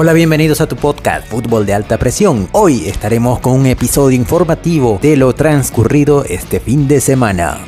Hola, bienvenidos a tu podcast Fútbol de Alta Presión. Hoy estaremos con un episodio informativo de lo transcurrido este fin de semana.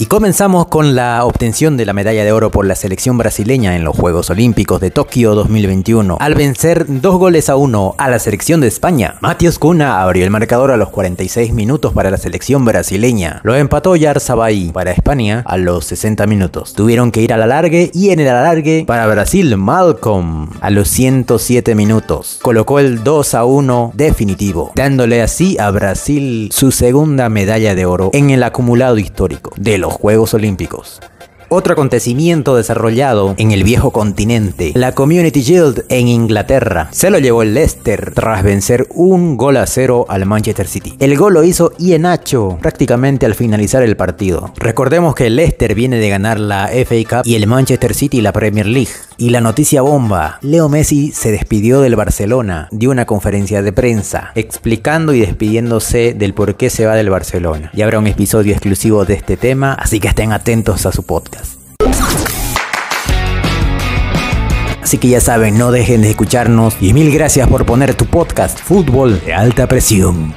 Y comenzamos con la obtención de la medalla de oro por la selección brasileña en los Juegos Olímpicos de Tokio 2021, al vencer dos goles a uno a la selección de España. Matios Cuna abrió el marcador a los 46 minutos para la selección brasileña. Lo empató Yarzabay para España a los 60 minutos. Tuvieron que ir a la alargue y en el alargue para Brasil Malcolm a los 107 minutos. Colocó el 2 a 1 definitivo, dándole así a Brasil su segunda medalla de oro en el acumulado histórico de Juegos Olímpicos. Otro acontecimiento desarrollado en el viejo continente, la Community Shield en Inglaterra, se lo llevó el Leicester tras vencer un gol a cero al Manchester City. El gol lo hizo Ienacho prácticamente al finalizar el partido. Recordemos que el Leicester viene de ganar la FA Cup y el Manchester City la Premier League. Y la noticia bomba, Leo Messi se despidió del Barcelona, dio una conferencia de prensa explicando y despidiéndose del por qué se va del Barcelona. Y habrá un episodio exclusivo de este tema, así que estén atentos a su podcast. Así que ya saben, no dejen de escucharnos y mil gracias por poner tu podcast Fútbol de alta presión.